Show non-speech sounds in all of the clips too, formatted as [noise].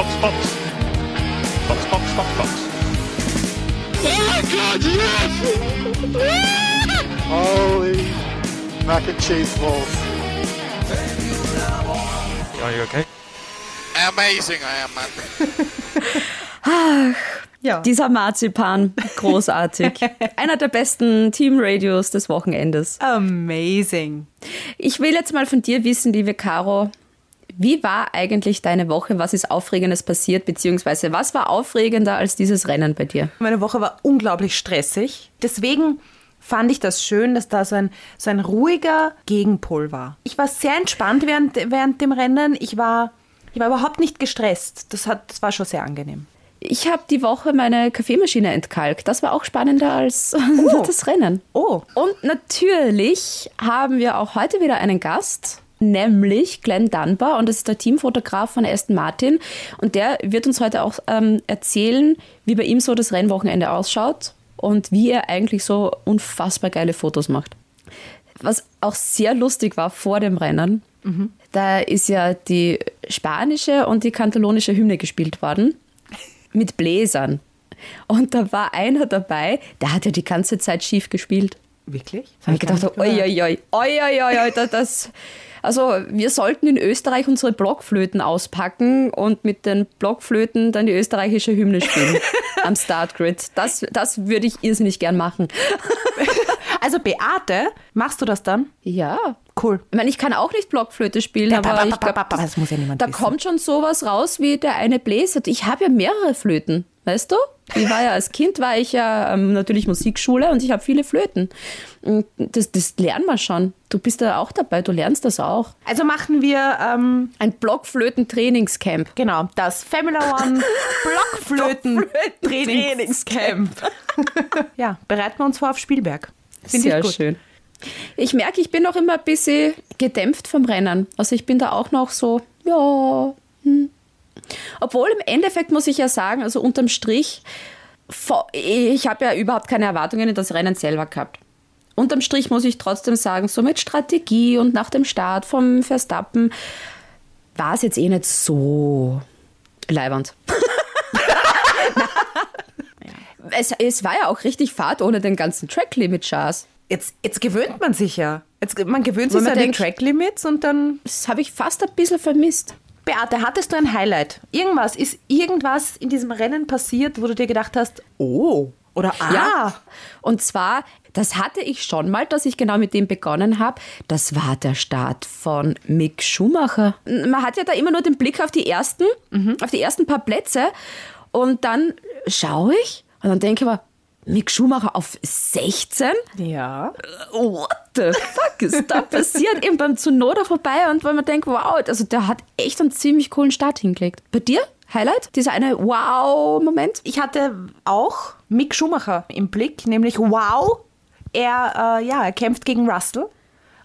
Box, Box. Box, Box, Box, Box. Oh God, yes! Holy mac and cheese balls. Are you okay? Amazing I am, man. Ja. Dieser Marzipan, großartig. [laughs] Einer der besten Team-Radios des Wochenendes. Amazing. Ich will jetzt mal von dir wissen, liebe Caro, wie war eigentlich deine Woche? Was ist Aufregendes passiert? Beziehungsweise was war aufregender als dieses Rennen bei dir? Meine Woche war unglaublich stressig. Deswegen fand ich das schön, dass da so ein, so ein ruhiger Gegenpol war. Ich war sehr entspannt während, während dem Rennen. Ich war, ich war überhaupt nicht gestresst. Das, hat, das war schon sehr angenehm. Ich habe die Woche meine Kaffeemaschine entkalkt. Das war auch spannender als [laughs] das Rennen. Oh. Und natürlich haben wir auch heute wieder einen Gast, nämlich Glenn Dunbar. Und das ist der Teamfotograf von Aston Martin. Und der wird uns heute auch ähm, erzählen, wie bei ihm so das Rennwochenende ausschaut und wie er eigentlich so unfassbar geile Fotos macht. Was auch sehr lustig war vor dem Rennen, da ist ja die spanische und die katalonische Hymne gespielt worden mit Bläsern. Und da war einer dabei, der hat ja die ganze Zeit schief gespielt. Wirklich? Da habe ich gedacht, oi, oi, oi, oi, oi, oi, das, also wir sollten in Österreich unsere Blockflöten auspacken und mit den Blockflöten dann die österreichische Hymne spielen [laughs] am Startgrid. Das, das würde ich irrsinnig gern machen. [laughs] Also Beate, machst du das dann? Ja. Cool. Ich meine, ich kann auch nicht Blockflöte spielen, aber ich glaube, das muss ja niemand da kommt schon sowas raus wie der eine bläst. Ich habe ja mehrere Flöten, weißt du? Ich war ja als Kind war ich ja ähm, natürlich Musikschule und ich habe viele Flöten. Und das, das lernen wir schon. Du bist da auch dabei, du lernst das auch. Also machen wir, ähm, Ein Blockflöten-Trainingscamp. genau, das Formula One Blockflöten-Trainingscamp. [laughs] ja, bereiten wir uns vor auf Spielberg. Finde Sehr ich gut. schön. Ich merke, ich bin noch immer ein bisschen gedämpft vom Rennen. Also ich bin da auch noch so, ja. Hm. Obwohl im Endeffekt muss ich ja sagen, also unterm Strich, ich habe ja überhaupt keine Erwartungen in das Rennen selber gehabt. Unterm Strich muss ich trotzdem sagen, so mit Strategie und nach dem Start vom Verstappen war es jetzt eh nicht so leibernd. [laughs] es, es war ja auch richtig Fahrt ohne den ganzen Track-Limit-Chars. Jetzt, jetzt gewöhnt man sich ja. Jetzt, man gewöhnt sich an die denkt- Track-Limits und dann... Das habe ich fast ein bisschen vermisst. Beate, hattest du ein Highlight? Irgendwas? Ist irgendwas in diesem Rennen passiert, wo du dir gedacht hast, oh, oder ah, Ja. Und zwar, das hatte ich schon mal, dass ich genau mit dem begonnen habe. Das war der Start von Mick Schumacher. Man hat ja da immer nur den Blick auf die ersten, auf die ersten paar Plätze. Und dann schaue ich und dann denke ich mir, Mick Schumacher auf 16? Ja. What the fuck ist da [laughs] passiert? Eben beim Tsunoda vorbei und weil man denkt, wow, also der hat echt einen ziemlich coolen Start hingelegt. Bei dir? Highlight? Dieser eine Wow-Moment? Ich hatte auch Mick Schumacher im Blick, nämlich wow, er, äh, ja, er kämpft gegen Russell.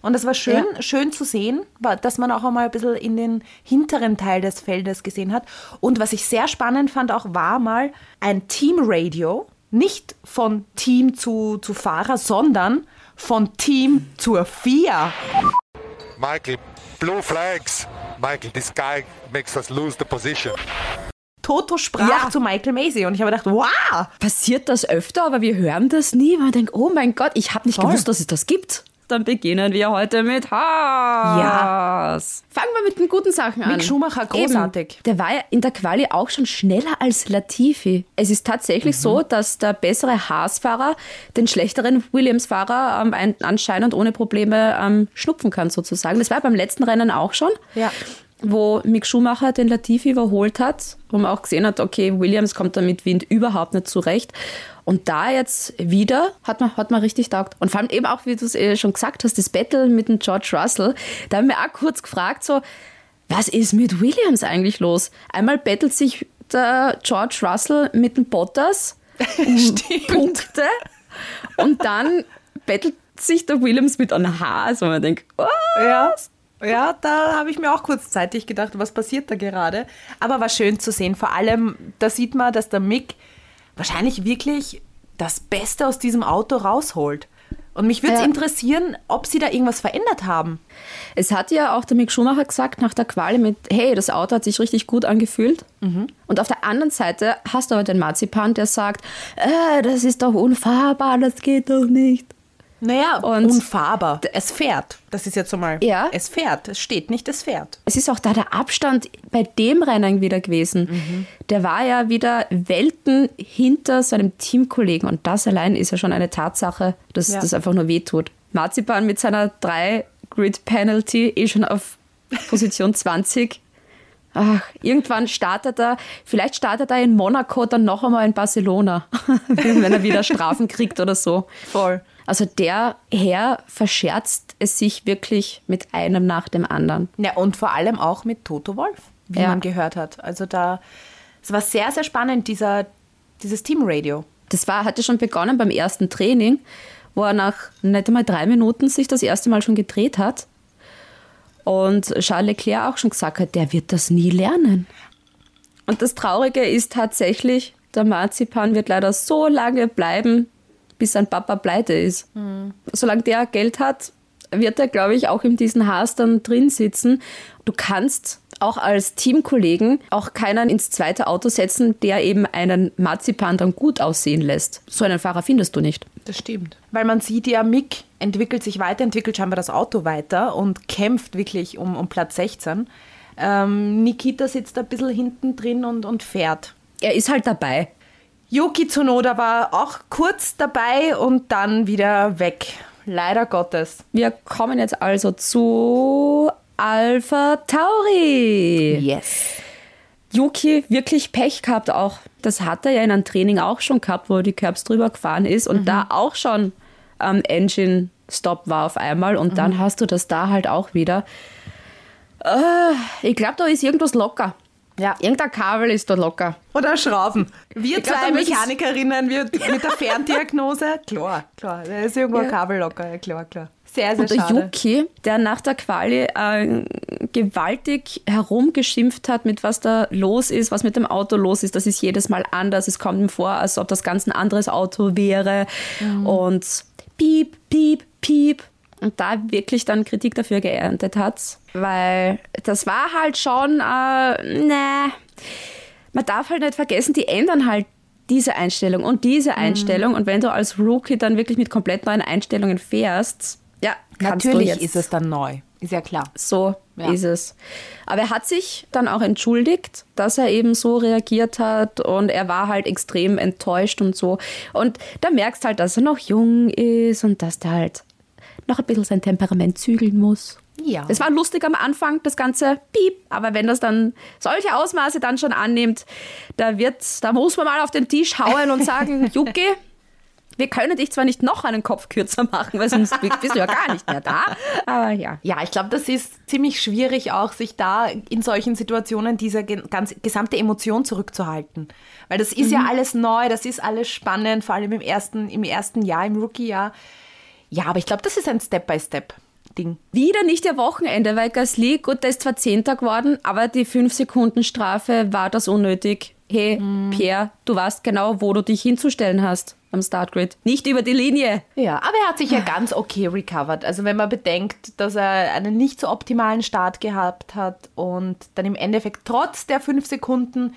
Und das war schön, schön zu sehen, dass man auch einmal ein bisschen in den hinteren Teil des Feldes gesehen hat. Und was ich sehr spannend fand auch, war mal ein Teamradio, nicht von Team zu, zu Fahrer, sondern von Team zur FIA. Michael, blue flags. Michael, this guy makes us lose the position. Toto sprach Ja. zu Michael Macy und ich habe gedacht, wow, passiert das öfter, aber wir hören das nie, weil man denkt, oh mein Gott, ich habe nicht Voll. gewusst, dass es das gibt. Dann beginnen wir heute mit Haas. Ja. Fangen wir mit den guten Sachen an. Mick Schumacher, großartig. Eben, der war ja in der Quali auch schon schneller als Latifi. Es ist tatsächlich so, dass der bessere Haas-Fahrer den schlechteren Williams-Fahrer ähm, ein- anscheinend ohne Probleme ähm, schnupfen kann, sozusagen. Das war beim letzten Rennen auch schon. Ja. Wo Mick Schumacher den Latifi überholt hat, wo man auch gesehen hat, okay, Williams kommt da mit Wind überhaupt nicht zurecht. Und da jetzt wieder hat man, hat man richtig taugt. Und vor allem eben auch, wie du es eh schon gesagt hast, das Battle mit dem George Russell. Da haben wir auch kurz gefragt, so, was ist mit Williams eigentlich los? Einmal battelt sich der George Russell mit dem Bottas [laughs] um Punkte und dann battelt sich der Williams mit einem Haas, wo man denkt, oh, Ja, ja, da habe ich mir auch kurzzeitig gedacht, was passiert da gerade. Aber war schön zu sehen. Vor allem, da sieht man, dass der Mick wahrscheinlich wirklich das Beste aus diesem Auto rausholt. Und mich würde es Ja. interessieren, ob sie da irgendwas verändert haben. Es hat ja auch der Mick Schumacher gesagt nach der Quali mit, hey, das Auto hat sich richtig gut angefühlt. Und auf der anderen Seite hast du aber den Marzipan, der sagt, äh, das ist doch unfahrbar, das geht doch nicht. Naja, Und- unfahrbar. Es fährt. Das ist jetzt so mal. Ja. Es fährt. Es steht nicht, es fährt. Es ist auch da der Abstand bei dem Rennen wieder gewesen. Der war ja wieder Welten hinter seinem Teamkollegen und das allein ist ja schon eine Tatsache, dass Ja. das einfach nur wehtut. Marzipan mit seiner 3-Grid-Penalty eh schon auf Position [laughs] 20. Ach, irgendwann startet er, vielleicht startet er in Monaco, dann noch einmal in Barcelona, [laughs] wenn er wieder Strafen kriegt oder so. Voll. Also der Herr verscherzt es sich wirklich mit einem nach dem anderen. Ja, und vor allem auch mit Toto Wolf, wie Ja. man gehört hat. Also da, es war sehr, sehr spannend, dieser, dieses Teamradio. Das war, hatte schon begonnen beim ersten Training, wo er nach nicht einmal drei Minuten sich das erste Mal schon gedreht hat. Und Charles Leclerc auch schon gesagt hat, der wird das nie lernen. Und das Traurige ist tatsächlich, der Marzipan wird leider so lange bleiben, bis sein Papa pleite ist. Solange der Geld hat, wird er, glaube ich, auch in diesen Haas dann drin sitzen. Du kannst auch als Teamkollegen auch keinen ins zweite Auto setzen, der eben einen Marzipan dann gut aussehen lässt. So einen Fahrer findest du nicht. Das stimmt. Weil man sieht ja, Mick entwickelt sich weiter, entwickelt scheinbar das Auto weiter und kämpft wirklich um, um Platz 16. Ähm, Nikita sitzt ein bisschen hinten drin und, und fährt. Er ist halt dabei. Yuki Tsunoda war auch kurz dabei und dann wieder weg. Leider Gottes. Wir kommen jetzt also zu Alpha Tauri. Yes. Yuki wirklich Pech gehabt auch. Das hat er ja in einem Training auch schon gehabt, wo er die Curbs drüber gefahren ist und da auch schon ähm, Engine Stop war auf einmal und dann hast du das da halt auch wieder. Äh, ich glaube, da ist irgendwas locker. Ja. Irgendein Kabel ist da locker. Oder Schrauben. Wir Ich zwei Mechanikerinnen, wir mit der Ferndiagnose. [laughs] Klar, klar. Da ist irgendwo ein. Kabel locker. Ja, klar, klar. Sehr, sehr Und der schade. Yuki, der nach der Quali äh, gewaltig herumgeschimpft hat, mit was da los ist, was mit dem Auto los ist, das ist jedes Mal anders. Es kommt ihm vor, als ob das ganz ein anderes Auto wäre. Und piep, piep, piep. Und da wirklich dann Kritik dafür geerntet hat, weil das war halt schon, äh, ne, man darf halt nicht vergessen, die ändern halt diese Einstellung und diese Einstellung. Und wenn du als Rookie dann wirklich mit komplett neuen Einstellungen fährst, ja, Natürlich ist es dann neu. Ist ja klar. so Ja. ist es. Aber er hat sich dann auch entschuldigt, dass er eben so reagiert hat und er war halt extrem enttäuscht und so. Und da merkst halt, dass er noch jung ist und dass der halt noch ein bisschen sein Temperament zügeln muss. Ja. Es war lustig am Anfang, das ganze Piep, aber wenn das dann solche Ausmaße dann schon annimmt, da wird, da muss man mal auf den Tisch hauen und sagen, [laughs] Jucki, wir können dich zwar nicht noch einen Kopf kürzer machen, weil sonst bist du ja gar nicht mehr da, aber ja. Ja, ich glaube, das ist ziemlich schwierig auch, sich da in solchen Situationen diese ganz, gesamte Emotion zurückzuhalten. Weil das ist ja alles neu, das ist alles spannend, vor allem im ersten, im ersten Jahr, im Rookie-Jahr. Ja, aber ich glaube, das ist ein Step-by-Step-Ding. Wieder nicht ihr Wochenende, weil Gasly, gut, der ist zwar Zehnter geworden, aber die 5-Sekunden-Strafe war das unnötig. Hey, Pierre, du weißt genau, wo du dich hinzustellen hast am Startgrid. Nicht über die Linie. Ja, aber er hat sich ja ganz okay recovered. Also wenn man bedenkt, dass er einen nicht so optimalen Start gehabt hat und dann im Endeffekt trotz der fünf Sekunden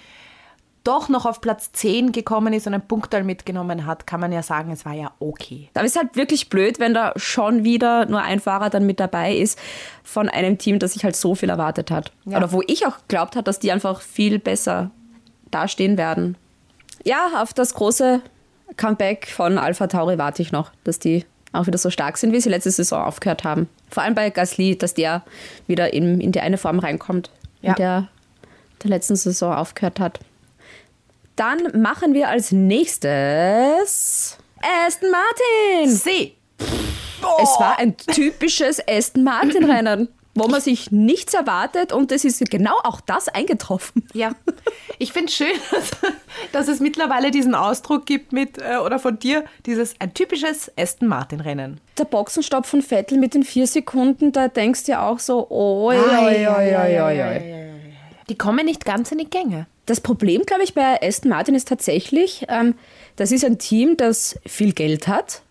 doch noch auf Platz 10 gekommen ist und ein Punktal mitgenommen hat, kann man ja sagen, es war ja okay. Aber es ist halt wirklich blöd, wenn da schon wieder nur ein Fahrer dann mit dabei ist von einem Team, das sich halt so viel erwartet hat. Ja. Oder wo ich auch glaubt habe, dass die einfach viel besser dastehen werden. Ja, auf das große Comeback von Alpha Tauri warte ich noch, dass die auch wieder so stark sind, wie sie letzte Saison aufgehört haben. Vor allem bei Gasly, dass der wieder in, in die eine Form reinkommt, Ja. in der der letzten Saison aufgehört hat. Dann machen wir als nächstes Aston Martin. See! Es war ein typisches Aston Martin-Rennen, wo man sich nichts erwartet und es ist genau auch das eingetroffen. Ja, ich finde es schön, [laughs] dass, dass es mittlerweile diesen Ausdruck gibt mit, äh, oder von dir, dieses ein typisches Aston Martin-Rennen. Der Boxenstopp von Vettel mit den vier Sekunden, da denkst du ja auch so, oi, oi, oi, oi, oi, oi. Die kommen nicht ganz in die Gänge. Das Problem, glaube ich, bei Aston Martin ist tatsächlich, ähm, das ist ein Team, das viel Geld hat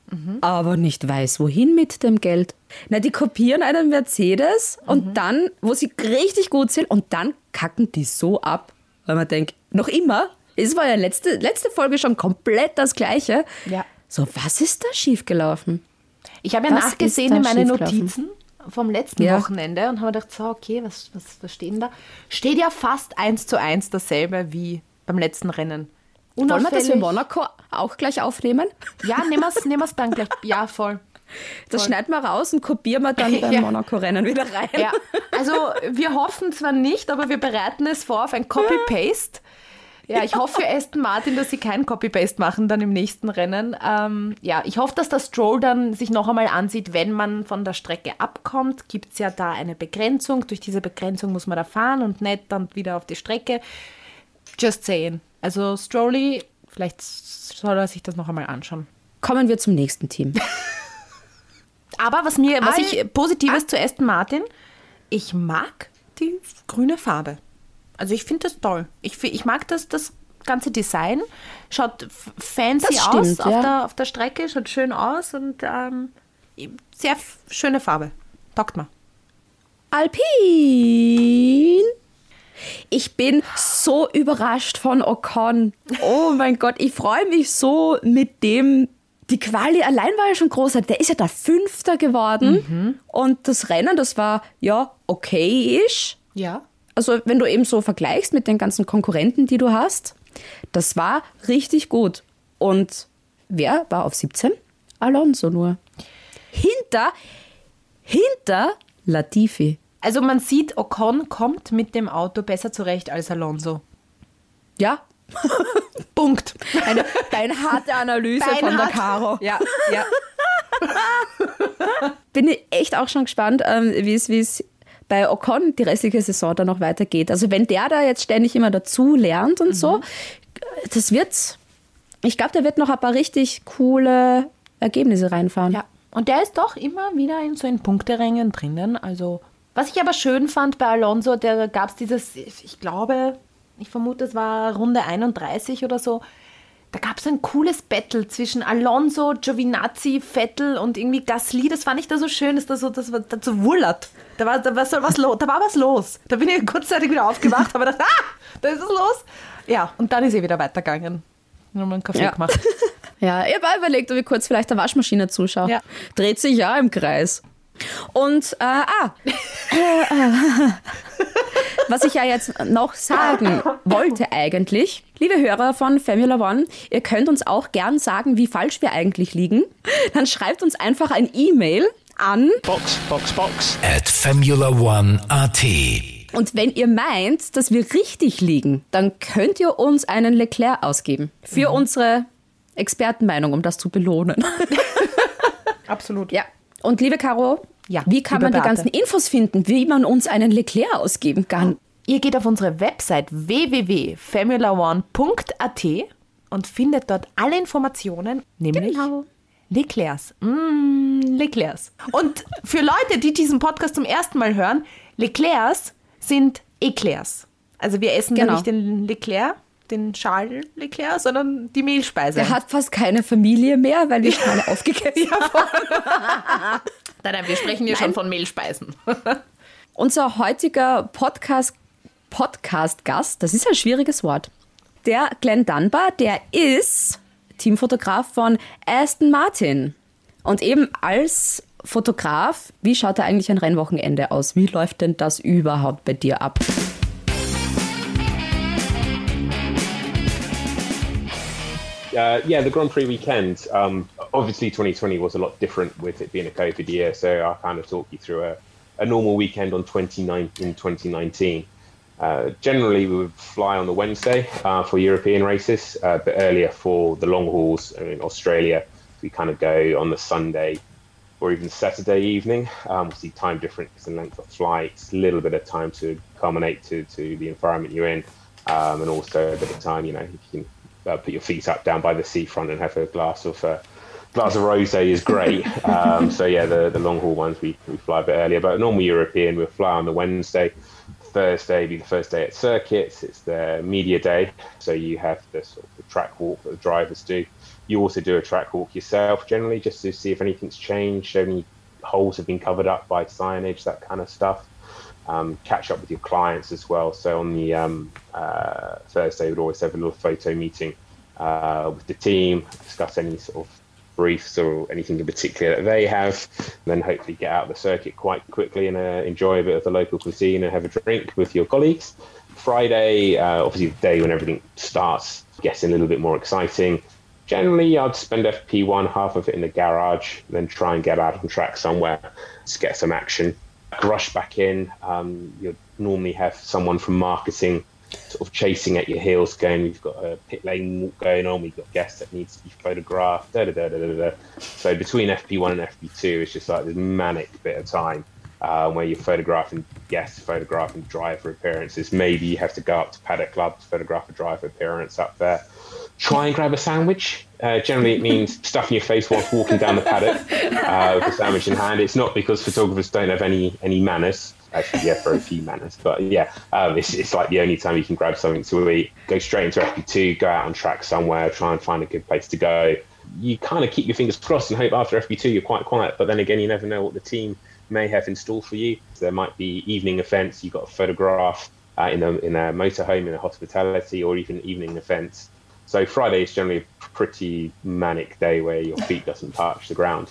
aber nicht weiß, wohin mit dem Geld. Na, die kopieren einen Mercedes und dann, wo sie richtig gut sind, und dann kacken die so ab, weil man denkt, noch immer, es war ja letzte, letzte Folge schon komplett das Gleiche. Ja. So, was ist da schiefgelaufen? Ich habe ja Was nachgesehen in meine schiefgelaufen? Notizen vom letzten Ja. Wochenende und habe gedacht, so, okay, was, was, was steht denn da? Steht ja fast eins zu eins dasselbe wie beim letzten Rennen. Wollen wir das Unauffällig- Monaco auch gleich aufnehmen? Ja, nehmen wir es dann gleich. Ja, voll. Das schneiden wir raus und kopieren wir dann [laughs] beim Ja. Monaco-Rennen wieder rein. Ja, also wir hoffen zwar nicht, aber wir bereiten es vor auf ein Copy-Paste. Ja, ich hoffe für Aston Martin, dass sie kein Copy-Paste machen dann im nächsten Rennen. Ähm, ja, ich hoffe, dass der Stroll dann sich noch einmal ansieht, wenn man von der Strecke abkommt, gibt es ja da eine Begrenzung. Durch diese Begrenzung muss man da fahren und nicht dann wieder auf die Strecke. Just saying. Also Strolly, vielleicht soll er sich das noch einmal anschauen. Kommen wir zum nächsten Team. [laughs] Aber was mir, was All- ich Positives zu Aston Martin, ich mag die grüne Farbe. Also ich finde das toll. Ich, ich mag das, das ganze Design. Schaut fancy Das aus stimmt, auf, ja. der, auf der Strecke, schaut schön aus und ähm, sehr schöne Farbe. Taugt mir. Alpin. Ich bin so überrascht von Ocon. Oh mein Gott, ich freue mich so mit dem. Die Quali allein war ja schon großartig. Der ist ja der Fünfter geworden. Und das Rennen, das war ja okay-ish. Ja. Also wenn du eben so vergleichst mit den ganzen Konkurrenten, die du hast, das war richtig gut. Und wer war auf 17? Alonso nur. Hinter, hinter Latifi. Also man sieht, Ocon kommt mit dem Auto besser zurecht als Alonso. Ja, [laughs] Punkt. eine beinharte Analyse von der. Caro. Ja, ja. [laughs] Bin ich echt auch schon gespannt, ähm, wie es wie es bei Ocon die restliche Saison dann noch weitergeht. Also wenn der da jetzt ständig immer dazu lernt und so, das wird, ich glaube, der wird noch ein paar richtig coole Ergebnisse reinfahren. Ja, und der ist doch immer wieder in so in Punkterängen drinnen. Also, was ich aber schön fand bei Alonso, da gab es dieses, ich glaube, ich vermute, es war Runde 31 oder so. Da gab es ein cooles Battle zwischen Alonso, Giovinazzi, Vettel und irgendwie Gasly. Das fand ich da so schön, dass da so, das war da so wullert. Da war, da war so was los. Da war was los. Da bin ich kurzzeitig wieder aufgewacht, aber dachte, [laughs] ah, da ist es los. Ja, und dann ist er wieder weitergegangen. Nochmal einen Kaffee Ja. gemacht. [laughs] Ja, ich habe auch überlegt, ob ich kurz vielleicht der Waschmaschine zuschaue. Ja. Dreht sich ja im Kreis. Und, äh, ah, [laughs] was ich ja jetzt noch sagen wollte eigentlich, liebe Hörer von Formula One, ihr könnt uns auch gern sagen, wie falsch wir eigentlich liegen. Dann schreibt uns einfach ein E-Mail an Box, Box, Box. at Formula One AT. und wenn ihr meint, dass wir richtig liegen, dann könnt ihr uns einen Leclerc ausgeben für unsere Expertenmeinung, um das zu belohnen. [laughs] Absolut. Ja. Und liebe Caro, Ja, wie kann man die Beate. ganzen Infos finden, wie man uns einen Leclerc ausgeben kann? Ihr geht auf unsere Website www.formula1.at und findet dort alle Informationen, nämlich Genau. Leclercs. Mm, Leclercs. Und für Leute, die diesen Podcast zum ersten Mal hören, Leclercs sind Eclairs. Also wir essen Genau. nicht den Leclerc, den Charles Leclerc, sondern die Mehlspeise. Der hat fast keine Familie mehr, weil die Schale aufgegessen haben. nein, nein, wir sprechen hier schon von Mehlspeisen. Unser heutiger Podcast, Podcast-Gast, das ist ein schwieriges Wort. Der Glenn Dunbar, der ist Teamfotograf von Aston Martin. Und eben als Fotograf, wie schaut da eigentlich ein Rennwochenende aus? Wie läuft denn das überhaupt bei dir ab? Uh, yeah, the Grand Prix weekend. Um, obviously, 2020 was a lot different with it being a COVID year. So I'll kind of talk you through a, a normal weekend on 29 in 2019. Uh, generally, we would fly on the Wednesday uh, for European races, uh, a bit earlier for the long hauls. In Australia, we kind of go on the Sunday or even Saturday evening. Um, see time difference and length of flights, a little bit of time to culminate to, to the environment you're in, um, and also a bit of time, you know, you can uh, put your feet up down by the seafront and have a glass of uh, glass of rosé is great. [laughs] Um, so yeah, the, the long haul ones we, we fly a bit earlier, but a normal European we'll fly on the Wednesday. Thursday be the first day at circuits. It's the media day, so you have the sort of the track walk that the drivers do. You also do a track walk yourself, generally, just to see if anything's changed, any holes have been covered up by signage, that kind of stuff. Um, catch up with your clients as well. So on the um, uh, Thursday, we'd always have a little photo meeting uh, with the team, discuss any sort of briefs or anything in particular that they have, and then hopefully get out of the circuit quite quickly and uh, enjoy a bit of the local cuisine and have a drink with your colleagues. Friday, uh, obviously the day when everything starts getting a little bit more exciting. Generally, I'd spend FP1, half of it in the garage, then try and get out on track somewhere to get some action. Rush back in. Um, you'll normally have someone from marketing sort of chasing at your heels, going, "We've got a pit lane walk going on. We've got guests that needs to be photographed." Da, da, da, da, da. So between FP1 and FP2, it's just like this manic bit of time uh, where you're photographing guests, photographing driver appearances. Maybe you have to go up to Paddock Club to photograph a driver appearance up there. Try and grab a sandwich. Uh, generally, it means stuffing your face whilst walking down the paddock uh, with a sandwich in hand. It's not because photographers don't have any any manners. Actually, yeah, for a few manners, but yeah, um, it's, it's like the only time you can grab something to eat. Go straight into FP2, go out on track somewhere, try and find a good place to go. You kind of keep your fingers crossed and hope after FP2 you're quite quiet, but then again, you never know what the team may have in store for you. There might be evening events. You've got a photograph uh, in a in a motorhome, in a hospitality, or even evening events. So Friday is generally a pretty manic day where your feet doesn't touch the ground.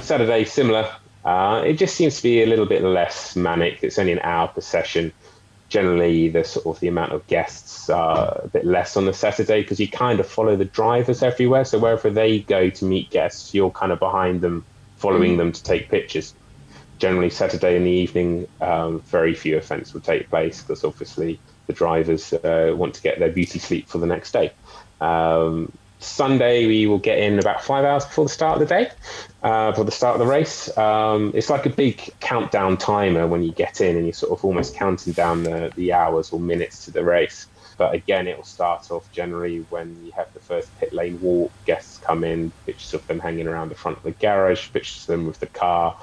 Saturday similar. Uh, it just seems to be a little bit less manic. It's only an hour per session. Generally, the sort of the amount of guests are a bit less on the Saturday because you kind of follow the drivers everywhere. So wherever they go to meet guests, you're kind of behind them, following them to take pictures generally Saturday in the evening, um, very few events will take place because obviously the drivers uh, want to get their beauty sleep for the next day. Um, Sunday, we will get in about five hours before the start of the day, uh, for the start of the race. Um, it's like a big countdown timer when you get in and you're sort of almost counting down the, the hours or minutes to the race. But again, it will start off generally when you have the first pit lane walk. Guests come in, pictures of them hanging around the front of the garage, pictures of them with the car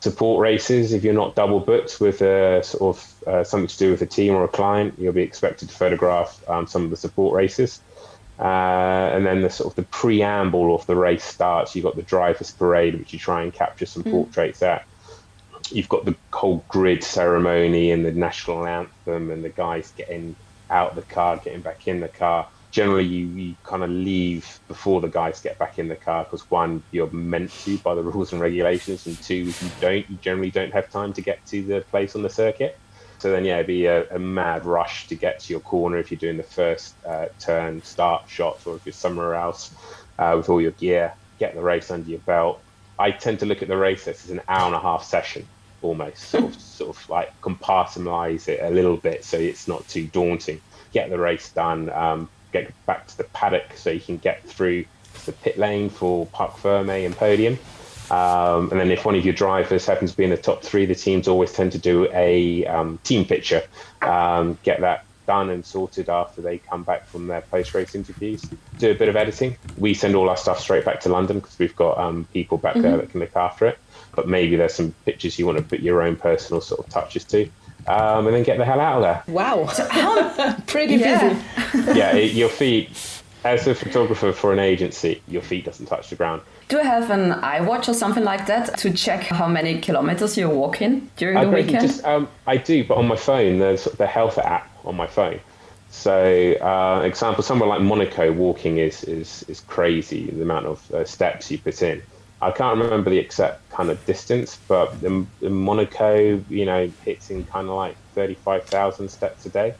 support races. If you're not double booked with a sort of uh, something to do with a team or a client, you'll be expected to photograph um, some of the support races. Uh, and then the sort of the preamble of the race starts. You've got the drivers' parade, which you try and capture some mm. portraits at. You've got the whole grid ceremony and the national anthem, and the guys getting out of the car, getting back in the car generally you, you kind of leave before the guys get back in the car because one you're meant to by the [laughs] rules and regulations and two if you don't you generally don't have time to get to the place on the circuit so then yeah it'd be a, a mad rush to get to your corner if you're doing the first uh, turn start shots or if you're somewhere else uh, with all your gear get the race under your belt i tend to look at the race as an hour and a half session almost sort of [laughs] sort of like compartmentalize it a little bit so it's not too daunting get the race done um, get back to the paddock so you can get through the pit lane for Parc Ferme and podium. Um, and then if one of your drivers happens to be in the top three, the teams always tend to do a um, team picture, um, get that done and sorted after they come back from their post-race interviews. Do a bit of editing. We send all our stuff straight back to London because we've got um, people back mm-hmm. there that can look after it. But maybe there's some pictures you want to put your own personal sort of touches to um, and then get the hell out of there. Wow, [laughs] pretty yeah. busy. yeah, it, your feet, as a photographer for an agency, your feet doesn't touch the ground. Do you have an iWatch or something like that to check how many kilometers you're walking during I the weekend? Just, um, I do, but on my phone, there's the health app on my phone. So, uh, example, somewhere like Monaco, walking is is is crazy. The amount of uh, steps you put in. I can't remember the exact kind of distance, but in, in Monaco, you know, hitting kind of like 35,000 steps a day.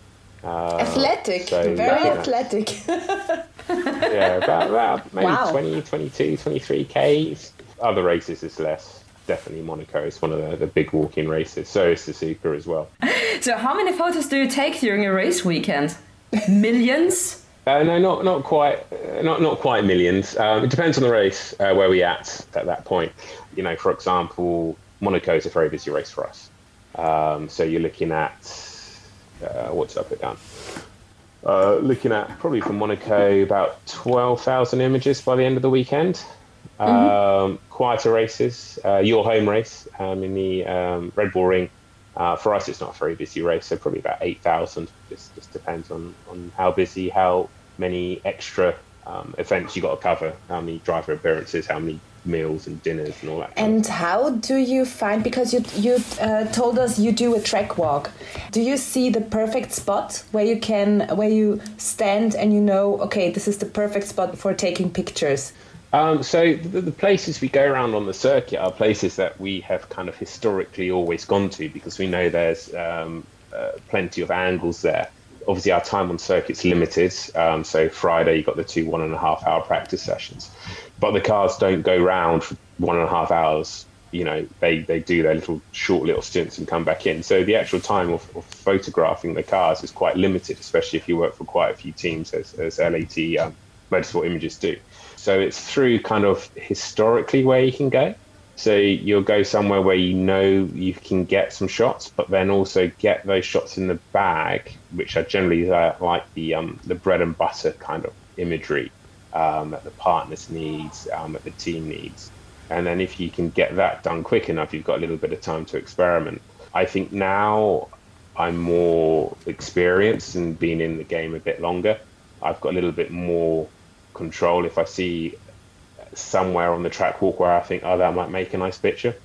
Uh, athletic, so very athletic. [laughs] yeah, about, about [laughs] maybe wow. 20, 22, 23 Ks. Other races is less. Definitely Monaco is one of the, the big walking races. So is the Super as well. [laughs] So, how many photos do you take during a race weekend? Millions? Uh, no, not not quite, uh, not not quite millions. Um, it depends on the race uh, where we at at that point. You know, for example, Monaco is a very busy race for us. Um, so you're looking at uh, what did I put down? Uh, looking at probably from Monaco about twelve thousand images by the end of the weekend. Mm-hmm. Um, quieter races, uh, your home race um, in the um, Red Bull Ring. for us, it's not a very busy race, so probably about eight thousand. Just just depends on on how busy, how many extra um, events you got to cover, how many driver appearances, how many meals and dinners and all that. And how do you find? Because you you uh, told us you do a trek walk. Do you see the perfect spot where you can where you stand and you know, okay, this is the perfect spot for taking pictures? Um, so the, the places we go around on the circuit are places that we have kind of historically always gone to because we know there's um, uh, plenty of angles there. Obviously, our time on circuit's limited. Um, so Friday, you got the two one and a half hour practice sessions, but the cars don't go round for one and a half hours. You know, they, they do their little short little stints and come back in. So the actual time of, of photographing the cars is quite limited, especially if you work for quite a few teams, as, as LAT um, Motorsport Images do. So it's through kind of historically where you can go. So you'll go somewhere where you know you can get some shots, but then also get those shots in the bag, which are generally uh, like the um, the bread and butter kind of imagery um, that the partners needs, um, that the team needs. And then if you can get that done quick enough, you've got a little bit of time to experiment. I think now I'm more experienced and been in the game a bit longer. I've got a little bit more control if I see somewhere on the track walk where I think, oh, that might make a nice picture.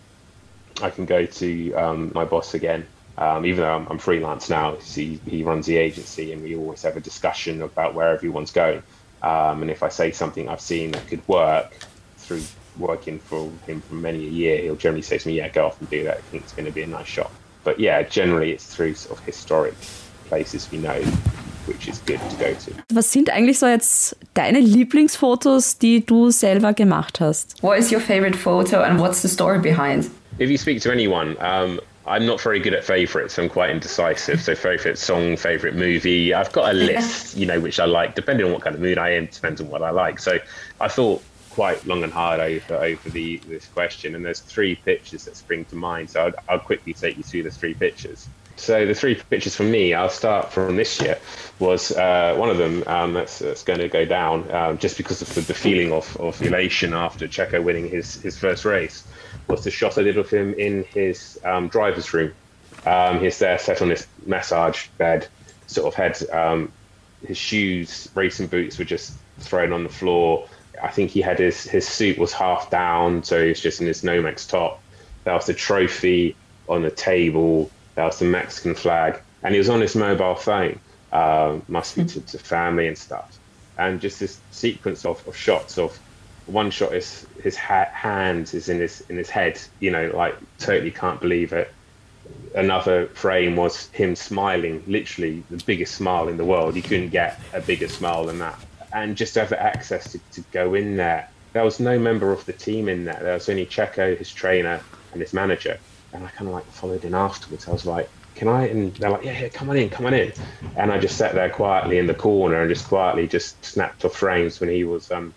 I can go to um, my boss again, um, even though I'm, I'm freelance now. He, he runs the agency, and we always have a discussion about where everyone's going. Um, and if I say something I've seen that could work through working for him for many a year, he'll generally say to me, "Yeah, go off and do that. I think it's going to be a nice shot." But yeah, generally it's through sort of historic places we know, which is good to go to. Was sind eigentlich so jetzt deine Lieblingsfotos, die du selber gemacht hast? What is your favorite photo and what's the story behind? if you speak to anyone, um, I'm not very good at favourites. I'm quite indecisive. So favourite song, favourite movie. I've got a [laughs] list, you know, which I like, depending on what kind of mood I am. Depends on what I like. So I thought quite long and hard over over the this question, and there's three pictures that spring to mind. So I'll, I'll quickly take you through the three pictures. So the three pictures for me, I'll start from this year, was uh, one of them um, that's, that's going to go down um, just because of the, the feeling of, of elation after Checo winning his, his first race was the shot I did of him in his um, driver's room. Um, he's there sat on this massage bed, sort of had um, his shoes, racing boots were just thrown on the floor. I think he had his, his suit was half down, so he was just in his Nomex top. There was the trophy on the table. There was the Mexican flag, and he was on his mobile phone. Uh, must be to, to family and stuff. And just this sequence of, of shots of one shot is his ha- hand is in his in his head. You know, like totally can't believe it. Another frame was him smiling, literally the biggest smile in the world. You couldn't get a bigger smile than that. And just to have access to, to go in there. There was no member of the team in there. There was only Checo, his trainer, and his manager. And I kind of like followed in afterwards. I was like, can I? And they're like, yeah, yeah, come on in, come on in. And I just sat there quietly in the corner and just quietly just snapped off frames when he was um,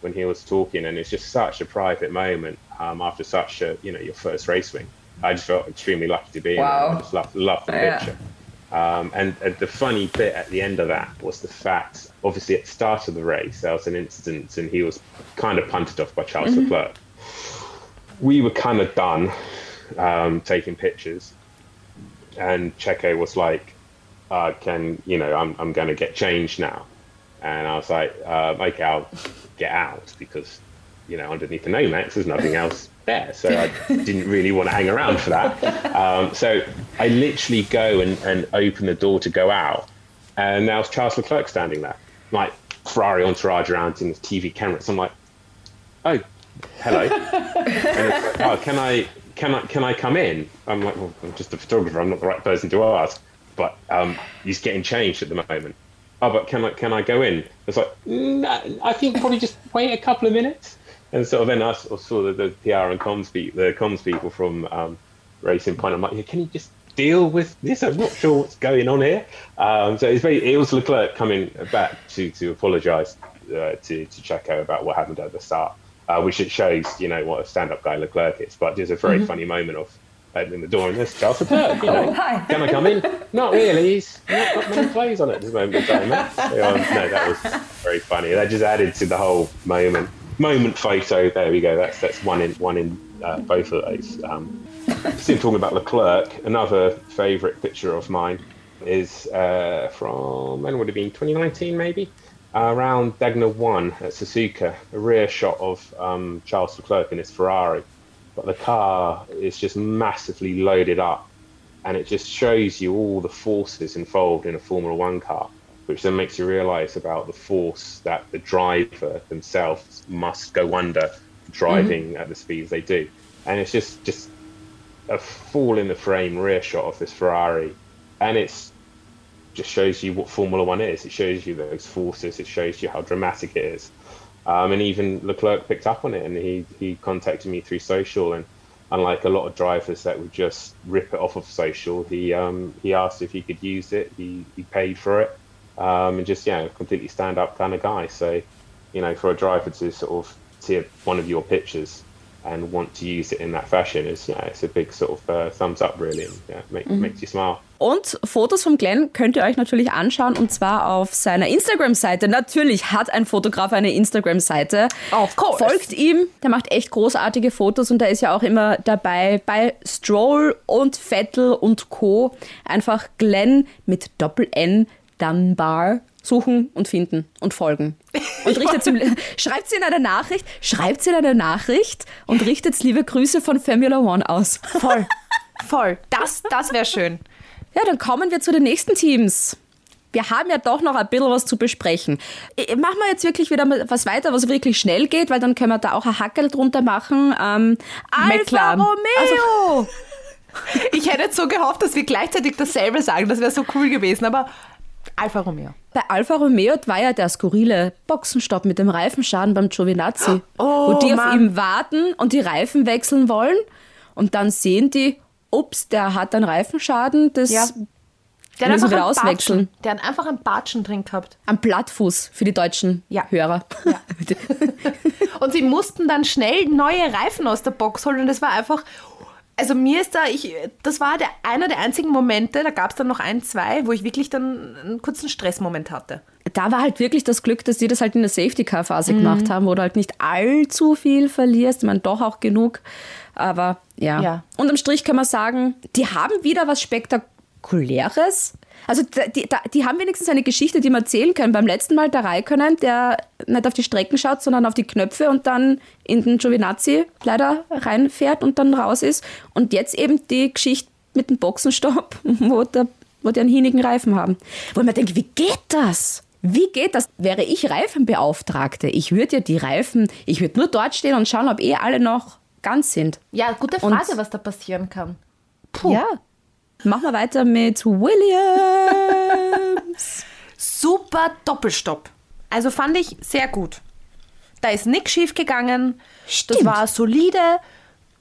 when he was talking, and it's just such a private moment um, after such a you know your first race win. I just felt extremely lucky to be in. Wow. there. I just loved, loved the Yeah. picture. Um, and, and the funny bit at the end of that was the fact, obviously at the start of the race, there was an incident, and he was kind of punted off by Charles Leclerc. We were kind of done um, taking pictures, and Checo was like, uh, "Can you know? I'm I'm going to get changed now." And I was like, uh, okay, I'll get out because, you know, underneath the Nomex, there's nothing else there. So I [laughs] didn't really want to hang around for that. Um, so I literally go and, and open the door to go out. And now it's Charles Leclerc standing there, like Ferrari entourage around in the TV cameras. I'm like, oh, hello. like, oh, can I, can I, can I come in? I'm like, well, I'm just a photographer. I'm not the right person to ask. But um, he's getting changed at the moment oh, but can I can I go in? It's like, nah, I think probably just [laughs] wait a couple of minutes. And sort of then I sort of saw the, the PR and comms people, the comms people from um, Racing Point. I'm like, yeah, can you just deal with this? I'm not sure what's going on here. Um, so it's very, it was Leclerc coming back to to apologise uh, to to Checo about what happened at the start, uh, which it shows, you know, what a stand-up guy Leclerc is. But there's a very funny moment of opening the door and there's Charles Leclerc. You know, [laughs] can I come in? Not really. He's not got many plays on it at this moment in time. mate. So, no, that was very funny. That just added to the whole moment. Moment photo. There we go. That's that's one in one in uh, both of those. Um, still talking about Leclerc. Another favourite picture of mine is uh, from when would it have been 2019 maybe. around Degner 1 at Suzuka, a rear shot of um, Charles Leclerc in his Ferrari. But the car is just massively loaded up, and it just shows you all the forces involved in a Formula One car, which then makes you realize about the force that the driver themselves must go under driving mm-hmm. at the speeds they do. And it's just, just a fall in the frame rear shot of this Ferrari, and it's just shows you what Formula One is. It shows you those forces. It shows you how dramatic it is. Um, and even Leclerc picked up on it, and he he contacted me through social. And unlike a lot of drivers that would just rip it off of social, he um, he asked if he could use it. He he paid for it, um, and just yeah, completely stand up kind of guy. So, you know, for a driver to sort of see one of your pictures and want to use it in that fashion is yeah, it's a big sort of uh, thumbs up really. And, yeah, make, makes you smile. Und Fotos vom Glenn könnt ihr euch natürlich anschauen und zwar auf seiner Instagram-Seite. Natürlich hat ein Fotograf eine Instagram-Seite. Of course. Folgt ihm, der macht echt großartige Fotos und der ist ja auch immer dabei bei Stroll und Vettel und Co. Einfach Glenn mit Doppel-N Dunbar suchen und finden und folgen. Und [laughs] richtet schreibt sie in eine Nachricht, schreibt sie in eine Nachricht und richtet liebe Grüße von Formula One aus. Voll. Voll. Das, das wäre schön. Ja, dann kommen wir zu den nächsten Teams. Wir haben ja doch noch ein bisschen was zu besprechen. Machen wir jetzt wirklich wieder mal was weiter, was wirklich schnell geht, weil dann können wir da auch ein Hackel drunter machen. Ähm, Alfa McLaren. Romeo! [laughs] Ich hätte jetzt so gehofft, dass wir gleichzeitig dasselbe sagen. Das wäre so cool gewesen. Aber Alfa Romeo. Bei Alfa Romeo war ja der skurrile Boxenstopp mit dem Reifenschaden beim Giovinazzi, Oh, wo die auf Mann. ihm warten und die Reifen wechseln wollen und dann sehen die, ups, der hat einen Reifenschaden, das Ja. Der müssen wir auswechseln. Der hat einfach einen Batschen drin gehabt. Am Plattfuß für die deutschen Ja. Hörer. [laughs] Und sie mussten dann schnell neue Reifen aus der Box holen und das war einfach. Also mir ist da, ich, das war der, einer der einzigen Momente, da gab es dann noch ein, zwei, wo ich wirklich dann einen kurzen Stressmoment hatte. Da war halt wirklich das Glück, dass die das halt in der Safety-Car-Phase Mhm. gemacht haben, wo du halt nicht allzu viel verlierst. Ich meine, doch auch genug. Aber ja. Ja. Unterm Strich kann man sagen, die haben wieder was Spektakuläres. Also die, die, die haben wenigstens eine Geschichte, die man erzählen können. Beim letzten Mal der Raikkonen, der nicht auf die Strecken schaut, sondern auf die Knöpfe und dann in den Giovinazzi leider reinfährt und dann raus ist. Und jetzt eben die Geschichte mit dem Boxenstopp, [laughs] wo, der, wo die einen hienigen Reifen haben. Wo ich mir denke, wie geht das? Wie geht das? Wäre ich Reifenbeauftragte, ich würde ja die Reifen, ich würde nur dort stehen und schauen, ob eh alle noch ganz sind. Ja, gute Und- Frage, was da passieren kann. Puh. Ja. Machen wir weiter mit Williams. [laughs] Super Doppelstopp. Also fand ich sehr gut. Da ist nichts schief gegangen. Das Stimmt. war solide,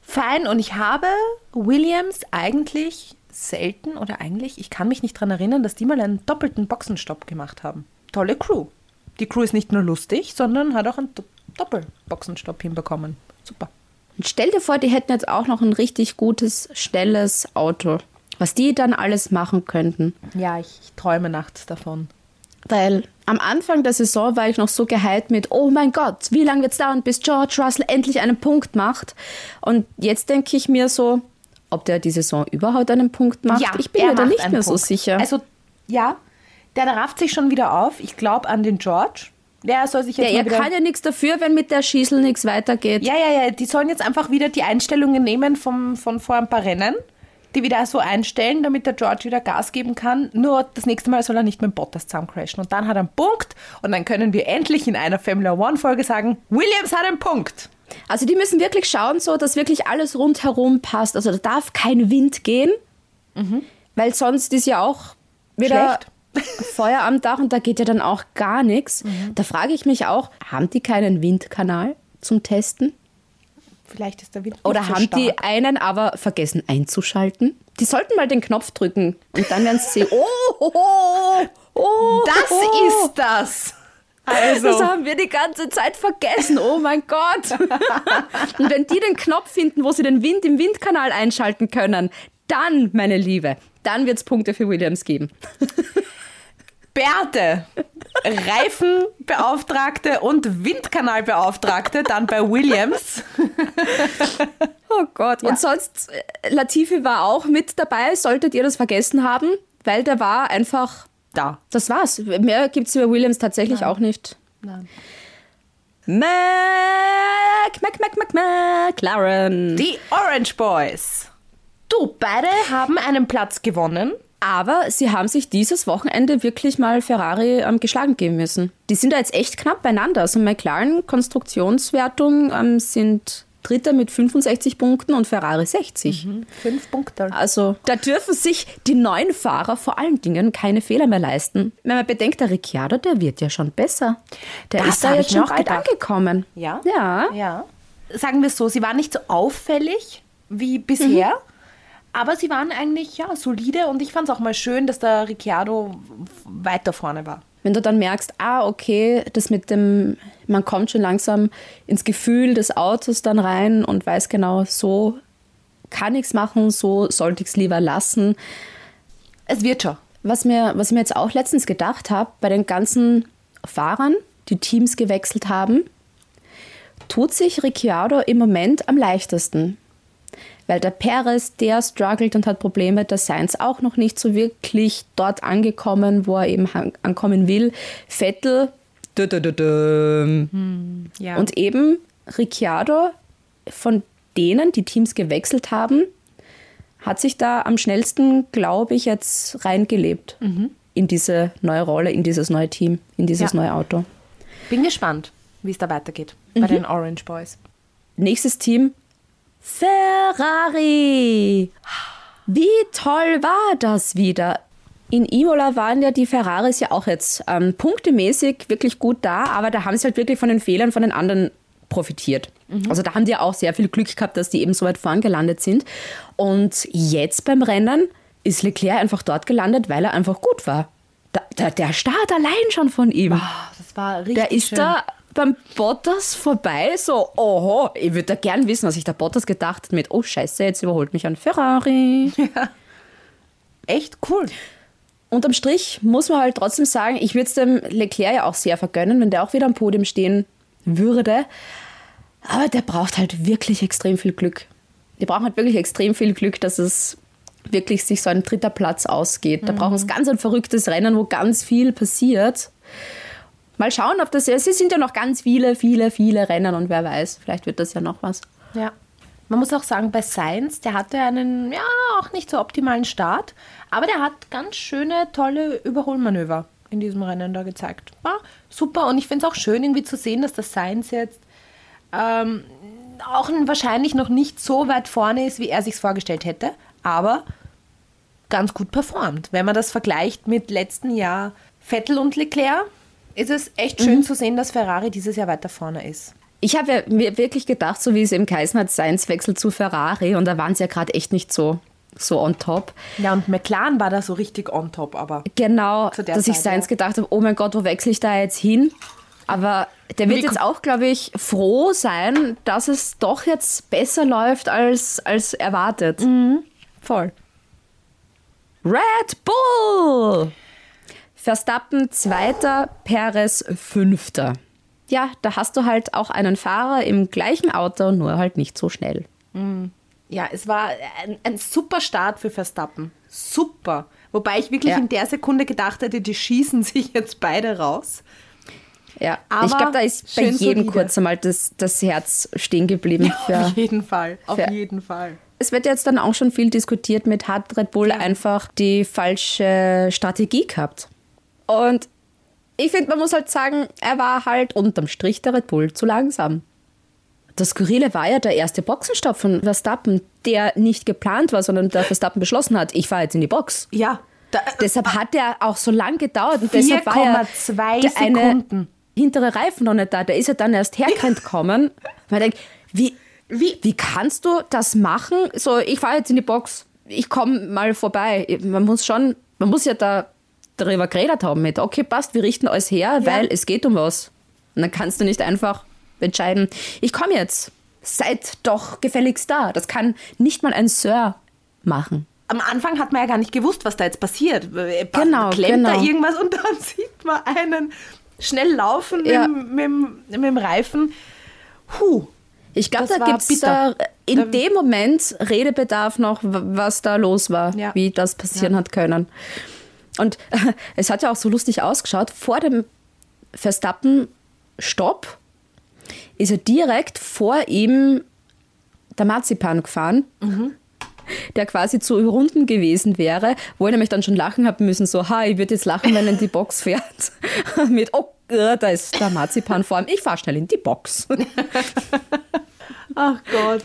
fein und ich habe Williams eigentlich selten oder eigentlich, ich kann mich nicht daran erinnern, dass die mal einen doppelten Boxenstopp gemacht haben. Tolle Crew. Die Crew ist nicht nur lustig, sondern hat auch einen Do- Doppelboxenstopp hinbekommen. Super. Und stell dir vor, die hätten jetzt auch noch ein richtig gutes, schnelles Auto. Was die dann alles machen könnten. Ja, ich, ich träume nachts davon. Weil am Anfang der Saison war ich noch so gehypt mit, oh mein Gott, wie lange wird es dauern, bis George Russell endlich einen Punkt macht? Und jetzt denke ich mir so, ob der die Saison überhaupt einen Punkt macht. ich bin mir da nicht mehr so Punkt. sicher. Also, ja, der rafft sich schon wieder auf. Ich glaube an den George. Der soll sich jetzt mal er kann ja nichts dafür, wenn mit der Schießel nichts weitergeht. Ja, ja, ja, die sollen jetzt einfach wieder die Einstellungen nehmen vom, von vor ein paar Rennen, die wieder so einstellen, damit der George wieder Gas geben kann. Nur das nächste Mal soll er nicht mit dem Bottas zusammencrashen. Und dann hat er einen Punkt und dann können wir endlich in einer Formula One-Folge sagen, Williams hat einen Punkt. Also die müssen wirklich schauen, so dass wirklich alles rundherum passt. Also da darf kein Wind gehen, weil sonst ist ja auch wieder Feuer am Dach und da geht ja dann auch gar nichts. Da frage ich mich auch, haben die keinen Windkanal zum Testen? Vielleicht ist der Wind Oder so haben stark. die einen aber vergessen einzuschalten? Die sollten mal den Knopf drücken und dann werden sie sehen, oh, oh, oh, oh, Das oh. ist das. Also, Das haben wir die ganze Zeit vergessen. Oh mein Gott. [laughs] Und wenn die den Knopf finden, wo sie den Wind im Windkanal einschalten können, dann, meine Liebe, dann wird es Punkte für Williams geben. [laughs] Beate, Reifenbeauftragte und Windkanalbeauftragte, dann bei Williams. [laughs] Oh Gott. Und sonst, äh, Latifi war auch mit dabei, solltet ihr das vergessen haben, weil der war einfach da. Das war's. Mehr gibt es über Williams tatsächlich auch nicht. Nein. Mac, Mac, Mac, Mac, McLaren. Die Orange Boys. Du, beide haben einen Platz gewonnen. Aber sie haben sich dieses Wochenende wirklich mal Ferrari ähm, geschlagen geben müssen. Die sind da jetzt echt knapp beieinander. Also McLaren Konstruktionswertung ähm, sind Dritter mit 65 Punkten und Ferrari 60. Fünf Punkte. Also da dürfen sich die neuen Fahrer vor allen Dingen keine Fehler mehr leisten. Wenn man bedenkt, der Ricciardo, der wird ja schon besser. Der Das ist da jetzt schon weit gedacht. angekommen. Ja. Ja. Ja. Sagen wir es so, sie waren nicht so auffällig wie bisher, aber sie waren eigentlich ja solide und ich fand es auch mal schön, dass der Ricciardo weiter vorne war. Wenn du dann merkst, ah, okay, das mit dem, man kommt schon langsam ins Gefühl des Autos dann rein und weiß genau, so kann ich es machen, so sollte ich es lieber lassen. Es wird schon. Was mir, was ich mir jetzt auch letztens gedacht habe, bei den ganzen Fahrern, die Teams gewechselt haben, tut sich Ricciardo im Moment am leichtesten. Weil der Perez, der struggelt und hat Probleme, der Sainz auch noch nicht so wirklich dort angekommen, wo er eben ankommen will. Vettel, dü -dü -dü -dü. Ja. und eben Ricciardo, von denen die Teams gewechselt haben, hat sich da am schnellsten, glaube ich, jetzt reingelebt in diese neue Rolle, in dieses neue Team, in dieses Ja. neue Auto. Bin gespannt, wie es da weitergeht bei den Orange Boys. Nächstes Team, Ferrari. Wie toll war das wieder? In Imola waren ja die Ferraris ja auch jetzt ähm, punktemäßig wirklich gut da, aber da haben sie halt wirklich von den Fehlern von den anderen profitiert. Also da haben die ja auch sehr viel Glück gehabt, dass die eben so weit vorn gelandet sind. Und jetzt beim Rennen ist Leclerc einfach dort gelandet, weil er einfach gut war. Da, der, der Start allein schon von ihm. Ah, Das war richtig Der ist schön. da beim Bottas vorbei, so, oho, ich würde da gern wissen, was sich der Bottas gedacht hat mit, oh scheiße, jetzt überholt mich ein Ferrari. [laughs] echt cool. Unterm Strich muss man halt trotzdem sagen, ich würde es dem Leclerc ja auch sehr vergönnen, wenn der auch wieder am Podium stehen würde. Aber der braucht halt wirklich extrem viel Glück. Die brauchen halt wirklich extrem viel Glück, dass es wirklich sich so ein dritter Platz ausgeht. Da brauchen sie ganz ein verrücktes Rennen, wo ganz viel passiert. Mal schauen, ob das. Es sind ja noch ganz viele, viele, viele Rennen und wer weiß, vielleicht wird das ja noch was. Ja. Man muss auch sagen, bei Sainz, der hatte einen, ja, auch nicht so optimalen Start, aber der hat ganz schöne, tolle Überholmanöver in diesem Rennen da gezeigt. War super und ich finde es auch schön, irgendwie zu sehen, dass der Sainz jetzt ähm, auch wahrscheinlich noch nicht so weit vorne ist, wie er sich vorgestellt hätte, aber ganz gut performt. Wenn man das vergleicht mit letzten Jahr Vettel und Leclerc, ist es echt schön zu sehen, dass Ferrari dieses Jahr weiter vorne ist. Ich habe ja mir wirklich gedacht, so wie es im geheißen hat, Sainz wechselt zu Ferrari und da waren sie ja gerade echt nicht so, so on top. Ja, und McLaren war da so richtig on top, aber Genau, dass ich Zeit, Sainz ja. gedacht habe, oh mein Gott, wo wechsle ich da jetzt hin? Aber der wird Wie jetzt auch, glaube ich, froh sein, dass es doch jetzt besser läuft als, als erwartet. voll. Red Bull! Verstappen zweiter, Perez fünfter. Ja, da hast du halt auch einen Fahrer im gleichen Auto, nur halt nicht so schnell. Ja, es war ein, ein super Start für Verstappen. Super. Wobei ich wirklich Ja. in der Sekunde gedacht hätte, die schießen sich jetzt beide raus. Ja, Aber ich glaube, da ist bei jedem solide. kurz einmal das, das Herz stehen geblieben. Für, Auf jeden Fall. Auf Für- jeden Fall. Es wird jetzt dann auch schon viel diskutiert mit, hat Red Bull einfach die falsche Strategie gehabt? Und ich finde, man muss halt sagen, er war halt unterm Strich der Red Bull zu langsam. Das Skurrile war ja der erste Boxenstopp von Verstappen, der nicht geplant war, sondern der Verstappen beschlossen hat, ich fahre jetzt in die Box. Ja. Da, Deshalb hat er auch so lang gedauert. Und deshalb war ja 4,2 der eine Sekunden. hintere Reifen noch nicht da. Der ist ja dann erst hergerannt kommen. [laughs] Man denkt, wie, wie, wie kannst du das machen? So, ich fahre jetzt in die Box. Ich komme mal vorbei. Man muss schon, man muss ja da darüber geredet haben mit, okay, passt, wir richten alles her, weil es geht um was. Und dann kannst du nicht einfach entscheiden, ich komme jetzt. Seid doch gefälligst da. Das kann nicht mal ein Sir machen. am Anfang hat man ja gar nicht gewusst, was da jetzt passiert. Äh, Genau, Klemmt da genau. irgendwas und [laughs] dann sieht man einen schnell laufen mit, Ja. dem- mit, dem- mit dem Reifen. Huh. Ich glaube, da gibt es da in Da- dem Moment Redebedarf noch, was da los war, Ja. wie das passieren Ja. hat können. Und [laughs] es hat ja auch so lustig ausgeschaut. Vor dem Verstappen-Stopp ist er direkt vor ihm der Marzipan gefahren, der quasi zu überrunden gewesen wäre, wo ich nämlich dann schon lachen habe müssen, so, ha, ich würde jetzt lachen, wenn er in die Box [laughs] fährt. [laughs] Mit, oh, äh, da ist der Marzipan vor ihm, ich fahre schnell in die Box. Ach Gott.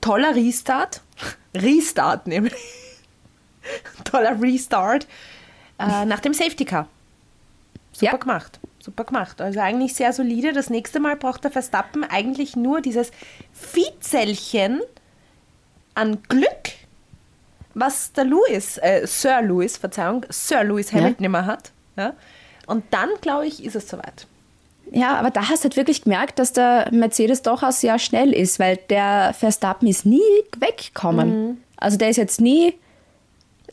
Toller Restart. Restart nämlich. Toller Restart. Äh, nach dem Safety Car. Super Ja. gemacht. Super gemacht. Also eigentlich sehr solide. Das nächste Mal braucht der Verstappen eigentlich nur dieses Viehzellchen an Glück, was der Lewis, äh, Sir Lewis, Verzeihung, Sir Lewis Hamilton immer hat. Ja? Und dann, glaube ich, ist es soweit. Ja, aber da hast du halt wirklich gemerkt, dass der Mercedes doch auch sehr schnell ist, weil der Verstappen ist nie weggekommen. Also der ist jetzt nie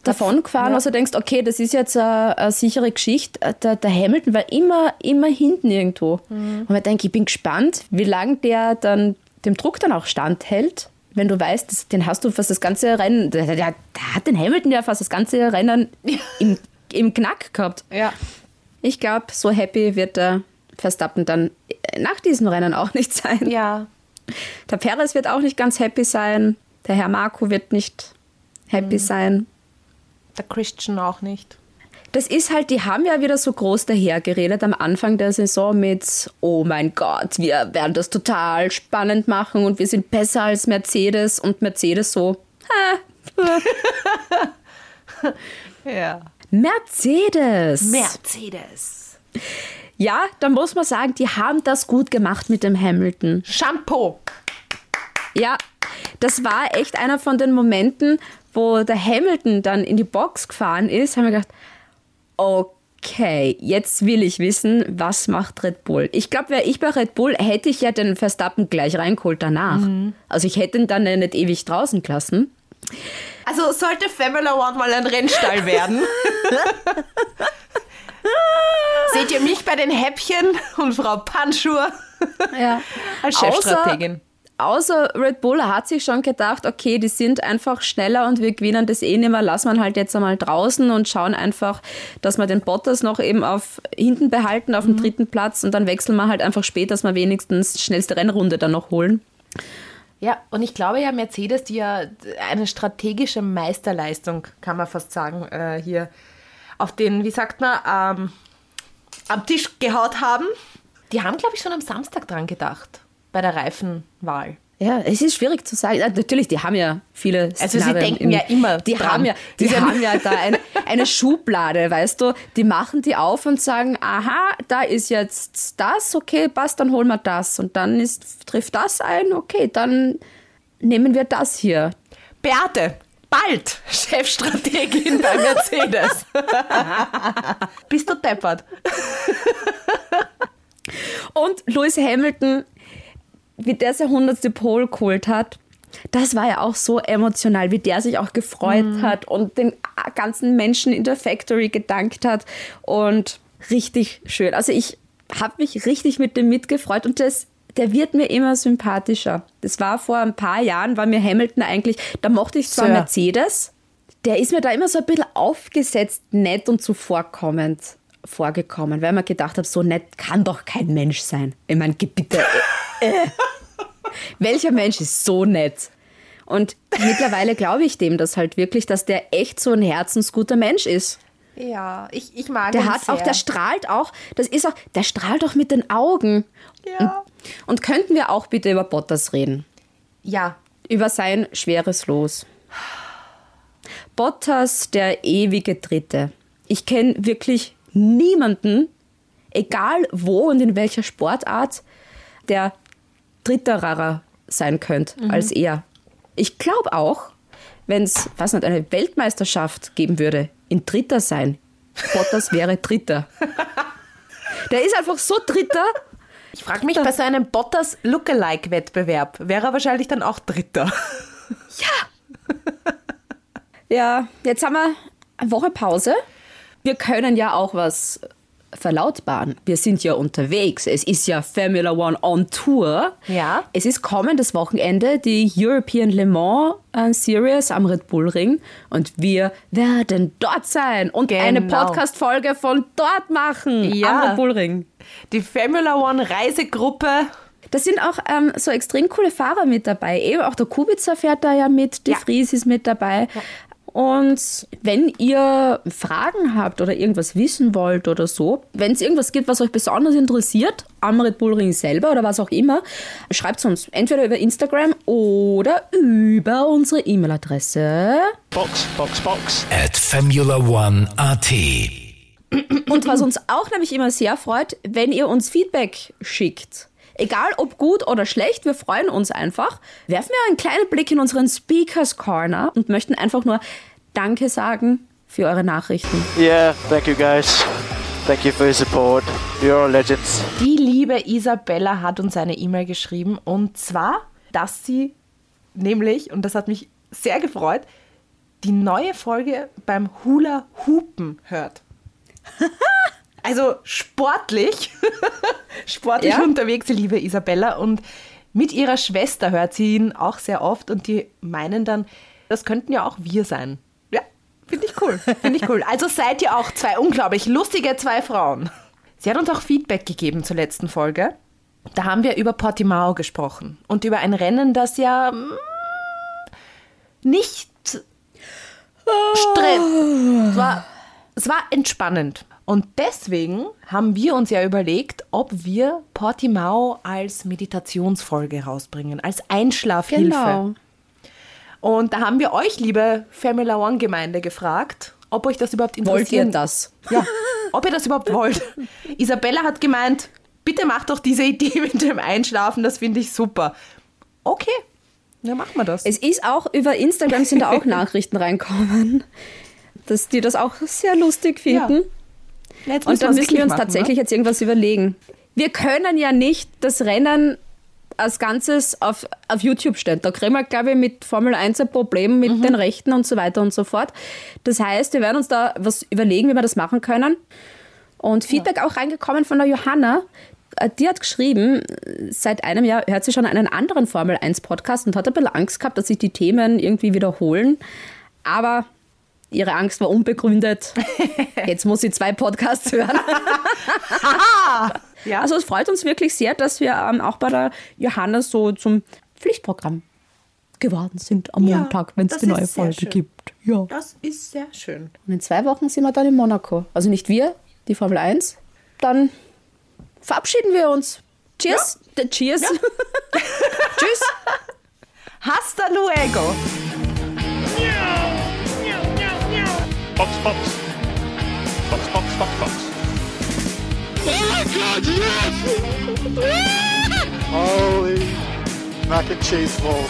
davon gefahren, ja. also du denkst, okay, das ist jetzt eine, eine sichere Geschichte. Der, der Hamilton war immer, immer hinten irgendwo. Und ich denke, ich bin gespannt, wie lange der dann dem Druck dann auch standhält, wenn du weißt, das, den hast du fast das ganze Rennen, der, der, der hat den Hamilton ja fast das ganze Rennen [laughs] im, im Knack gehabt. Ja. Ich glaube, so happy wird der Verstappen dann nach diesem Rennen auch nicht sein. Ja. Der Perez wird auch nicht ganz happy sein. Der Herr Marco wird nicht happy sein. Der Christian auch nicht. Das ist halt, die haben ja wieder so groß dahergeredet am Anfang der Saison mit, oh mein Gott, wir werden das total spannend machen und wir sind besser als Mercedes und Mercedes so, [laughs] Ja. Mercedes. Mercedes. ja, da muss man sagen, die haben das gut gemacht mit dem Hamilton. Shampoo. Ja, das war echt einer von den Momenten, wo der Hamilton dann in die Box gefahren ist, haben wir gedacht, okay, jetzt will ich wissen, was macht Red Bull. Ich glaube, wäre ich bei Red Bull, hätte ich ja den Verstappen gleich reingeholt danach. Also ich hätte ihn dann ja nicht ewig draußen gelassen. Also sollte Formula One mal ein Rennstall werden. [laughs] Seht ihr mich bei den Häppchen und Frau Panschur Ja. als Chefstrategin? Außer Red Bull hat sich schon gedacht, okay, die sind einfach schneller und wir gewinnen das eh nicht mehr, lassen wir halt jetzt einmal draußen und schauen einfach, dass wir den Bottas noch eben auf hinten behalten, auf dem dritten Platz und dann wechseln wir halt einfach später, dass wir wenigstens die schnellste Rennrunde dann noch holen. Ja, und ich glaube ja, Mercedes, die ja eine strategische Meisterleistung, kann man fast sagen, äh, hier auf den, wie sagt man, ähm, am Tisch gehaut haben. Die haben, glaube ich, schon am Samstag dran gedacht, bei der Reifenwahl. Ja, es ist schwierig zu sagen. Natürlich, die haben ja viele Also sie denken ja immer Die dran. haben ja, die haben ja da eine, eine Schublade, weißt du. Die machen die auf und sagen, aha, da ist jetzt das, okay, passt, dann holen wir das. Und dann ist, trifft das ein, okay, dann nehmen wir das hier. Beate, bald [laughs] Chefstrategin bei Mercedes. [laughs] Bist du deppert? Und Lewis Hamilton, wie der sein 100. Pole geholt hat, das war ja auch so emotional, wie der sich auch gefreut hat und den ganzen Menschen in der Factory gedankt hat. Und richtig schön. Also ich habe mich richtig mit dem mitgefreut und das, der wird mir immer sympathischer. Das war vor ein paar Jahren, war mir Hamilton eigentlich, da mochte ich zwar Sir. Mercedes, der ist mir da immer so ein bisschen aufgesetzt, nett und zuvorkommend vorgekommen, weil man gedacht habe, so nett kann doch kein Mensch sein. Ich meine, bitte. Äh, äh. [laughs] Welcher Mensch ist so nett? Und mittlerweile glaube ich dem das halt wirklich, dass der echt so ein herzensguter Mensch ist. Ja, ich, ich mag Der ihn hat sehr. auch, der strahlt auch, das ist auch, der strahlt auch mit den Augen. Ja. Und könnten wir auch bitte über Bottas reden? ja, Über sein schweres Los. Bottas, der ewige Dritte. Ich kenne wirklich niemanden, egal wo und in welcher Sportart, der Dritterer sein könnte als er. Ich glaube auch, wenn es, was nicht, eine Weltmeisterschaft geben würde, in Dritter sein, Bottas wäre Dritter. [laughs] Der ist einfach so Dritter. ich frage mich, bei so einem Bottas Lookalike-Wettbewerb wäre er wahrscheinlich dann auch Dritter. Ja, jetzt haben wir eine Woche Pause. Wir können ja auch was verlautbaren. Wir sind ja unterwegs. Es ist ja Formula One on Tour. Ja. Es ist kommendes Wochenende die European Le Mans äh, Series am Red Bull Ring und wir werden dort sein und Genau. eine Podcast-Folge von dort machen Ja. am Red Bull Ring. Die Formula One Reisegruppe. Da sind auch ähm, so extrem coole Fahrer mit dabei. Eben auch der Kubica fährt da ja mit, die Ja. Fries ist mit dabei. Und wenn ihr Fragen habt oder irgendwas wissen wollt oder so, wenn es irgendwas gibt, was euch besonders interessiert, am Red Bull Ring selber oder was auch immer, schreibt es uns entweder über Instagram oder über unsere E-Mail-Adresse. Box, Box, Box. At Formula One AT. Und was uns auch nämlich immer sehr freut, wenn ihr uns Feedback schickt. Egal ob gut oder schlecht, wir freuen uns einfach. Werfen wir einen kleinen Blick in unseren Speakers Corner und möchten einfach nur Danke sagen für eure Nachrichten. Yeah, thank you guys. Thank you for your support. You're all legends. Die liebe Isabella hat uns eine E-Mail geschrieben und zwar, dass sie nämlich, und das hat mich sehr gefreut, die neue Folge beim Hula Hupen hört. [laughs] Also sportlich, [laughs] sportlich Ja. unterwegs, die liebe Isabella. Und mit ihrer Schwester hört sie ihn auch sehr oft und die meinen dann, das könnten ja auch wir sein. Ja, finde ich cool. Finde ich cool. Also seid ihr auch zwei unglaublich lustige zwei Frauen. Sie hat uns auch Feedback gegeben zur letzten Folge. Da haben wir über Portimao gesprochen und über ein Rennen, das ja mm, nicht streng. Es war, es war entspannend. Und deswegen haben wir uns ja überlegt, ob wir Portimao als Meditationsfolge rausbringen, als Einschlafhilfe. Genau. Und da haben wir euch, liebe Formula One Gemeinde, gefragt, ob euch das überhaupt Wollt ihr interessiert. das? Ja, ob ihr das überhaupt wollt. [laughs] Isabella hat gemeint, bitte macht doch diese Idee [laughs] mit dem Einschlafen, das finde ich super. Okay, dann machen wir das. Es ist auch über Instagram sind da auch [laughs] Nachrichten reinkommen, dass die das auch sehr lustig finden. Ja, jetzt Und da müssen wir uns machen, tatsächlich ne? jetzt irgendwas überlegen. Wir können ja nicht das Rennen als Ganzes auf, auf YouTube stellen. Da kriegen wir, glaube ich, mit Formel 1 ein Problem mit Mhm. den Rechten und so weiter und so fort. Das heißt, wir werden uns da was überlegen, wie wir das machen können. Und Feedback auch reingekommen von der Johanna. Äh, Die hat geschrieben, seit einem Jahr hört sie schon einen anderen Formel 1 Podcast und hat ein bisschen Angst gehabt, dass sich die Themen irgendwie wiederholen. Aber ihre Angst war unbegründet. [laughs] Jetzt muss sie zwei Podcasts hören. [laughs] Ja. Also es freut uns wirklich sehr, dass wir ähm, auch bei der Johanna so zum Pflichtprogramm geworden sind am Ja, Montag, wenn es die neue Folge gibt. Ja. Das ist sehr schön. Und in zwei Wochen sind wir dann in Monaco. Also nicht wir, die Formel 1. Dann verabschieden wir uns. Cheers. Äh, Cheers. [laughs] Tschüss. Hasta luego. Box, Box. Box, Box, Box, Box. Holy mac and cheese balls.